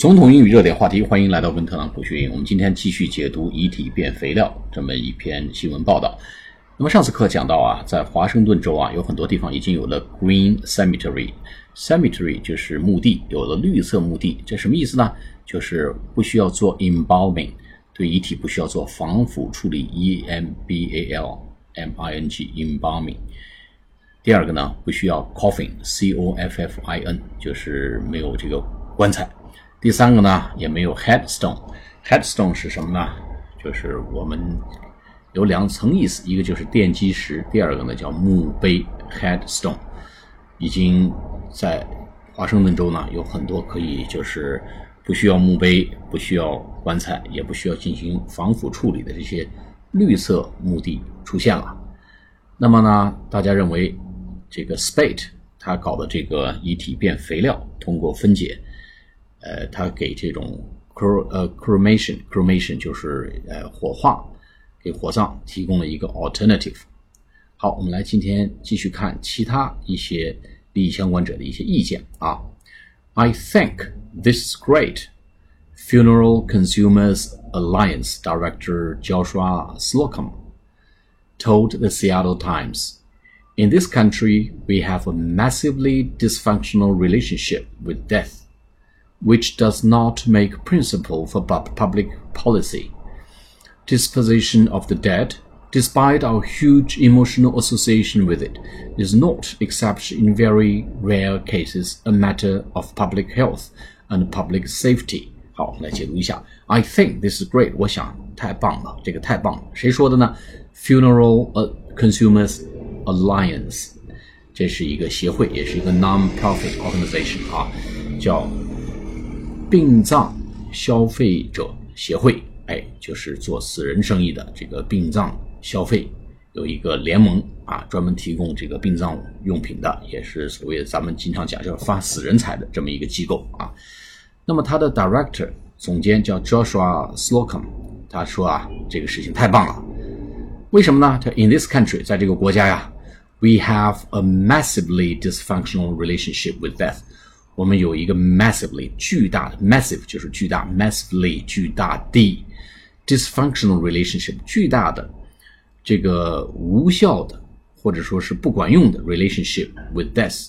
总统英语热点话题，欢迎来到温特朗普学院。我们今天继续解读“遗体变肥料”这么一篇新闻报道。那么上次课讲到啊，在华盛顿州啊，有很多地方已经有了 Green Cemetery。Cemetery 就是墓地，有了绿色墓地，这什么意思呢？就是不需要做 embalming，对遗体不需要做防腐处理，E M B A L M I N G embalming。第二个呢，不需要 coffin，C O F F I N，就是没有这个棺材。第三个呢，也没有 headstone，headstone 是什么呢？就是我们有两层意思，一个就是奠基石，第二个呢叫墓碑 headstone。已经在华盛顿州呢，有很多可以就是不需要墓碑、不需要棺材、也不需要进行防腐处理的这些绿色墓地出现了。那么呢，大家认为这个 Spate 他搞的这个遗体变肥料，通过分解。呃，他给这种 cr 呃 cremation cremation 就是呃火化，给火葬提供了一个 alternative。好，我们来今天继续看其他一些利益相关者的一些意见啊。I think this is great. Funeral Consumers Alliance Director Joshua Slocum told the Seattle Times. In this country, we have a massively dysfunctional relationship with death which does not make principle for public policy. Disposition of the dead, despite our huge emotional association with it, is not, except in very rare cases, a matter of public health and public safety. 好，来解读一下。I think this is great。我想太棒了，这个太棒了。谁说的呢？Funeral Consumers Alliance，这是一个协会，也是一个 non-profit organization 啊，叫 殡葬消费者协会，哎，就是做死人生意的这个殡葬消费有一个联盟啊，专门提供这个殡葬用品的，也是所谓咱们经常讲叫发死人财的这么一个机构啊。那么他的 director 总监叫 Joshua Slocum，他说啊，这个事情太棒了，为什么呢？他 In this country，在这个国家呀，we have a massively dysfunctional relationship with death。我们有一个 massively 巨大的 massive 就是巨大 massively 巨大的 dysfunctional relationship 巨大的这个无效的或者说是不管用的 relationship with death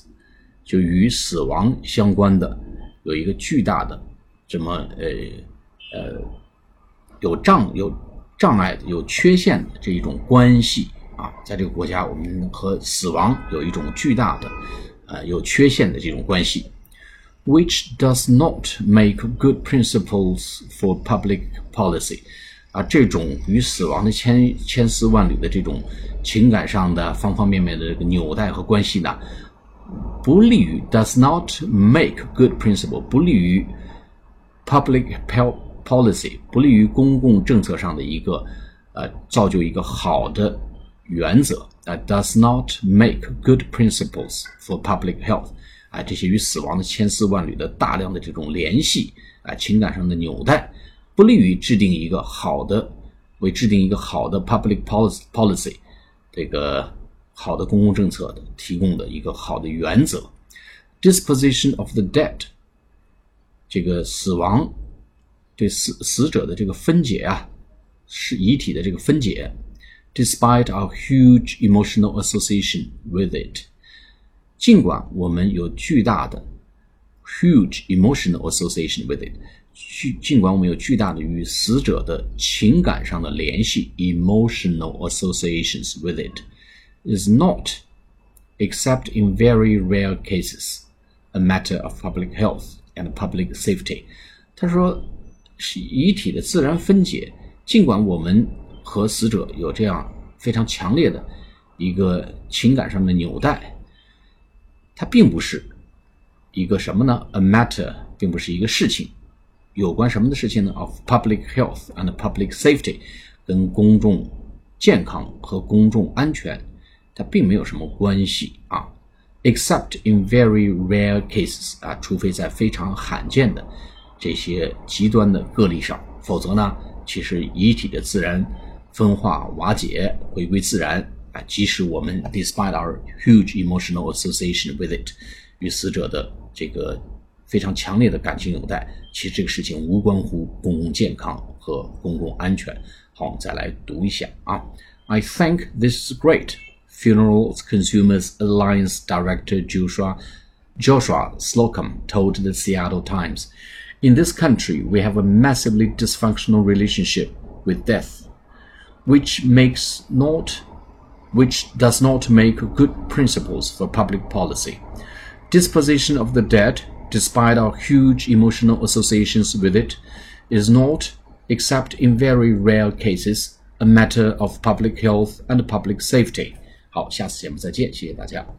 就与死亡相关的有一个巨大的这么呃呃有障有障碍的有缺陷的这一种关系啊，在这个国家我们和死亡有一种巨大的呃有缺陷的这种关系。which does not make good principles for public policy，啊，这种与死亡的千千丝万缕的这种情感上的方方面面的这个纽带和关系呢，不利于 does not make good principle，不利于 public policy，不利于公共政策上的一个呃造就一个好的原则啊，does not make good principles for public health。 啊，这些与死亡的千丝万缕的大量的这种联系啊，情感上的纽带，不利于制定一个好的，为制定一个好的 public policy policy 这个好的公共政策的提供的一个好的原则。Disposition of the dead，这个死亡对死死者的这个分解啊，是遗体的这个分解，despite our huge emotional association with it。尽管我们有巨大的 huge emotional association with it，尽尽管我们有巨大的与死者的情感上的联系 emotional associations with it is not except in very rare cases a matter of public health and public safety。他说，是遗体的自然分解，尽管我们和死者有这样非常强烈的一个情感上的纽带。并不是一个什么呢？A matter，并不是一个事情，有关什么的事情呢？Of public health and public safety，跟公众健康和公众安全，它并没有什么关系啊。Except in very rare cases，啊，除非在非常罕见的这些极端的个例上，否则呢，其实遗体的自然分化瓦解，回归自然。啊，即使我们 despite our huge emotional association with it，与死者的这个 非常强烈的感情纽带。其实这个事情无关乎公共健康和公共安全。好，我们再来读一下啊。I think this is great. Funeral Consumers Alliance Director Joshua Joshua Slocum told the Seattle Times, "In this country, we have a massively dysfunctional relationship with death, which makes not which does not make good principles for public policy. Disposition of the dead, despite our huge emotional associations with it, is not, except in very rare cases, a matter of public health and public safety. 好，下次节目再见，谢谢大家。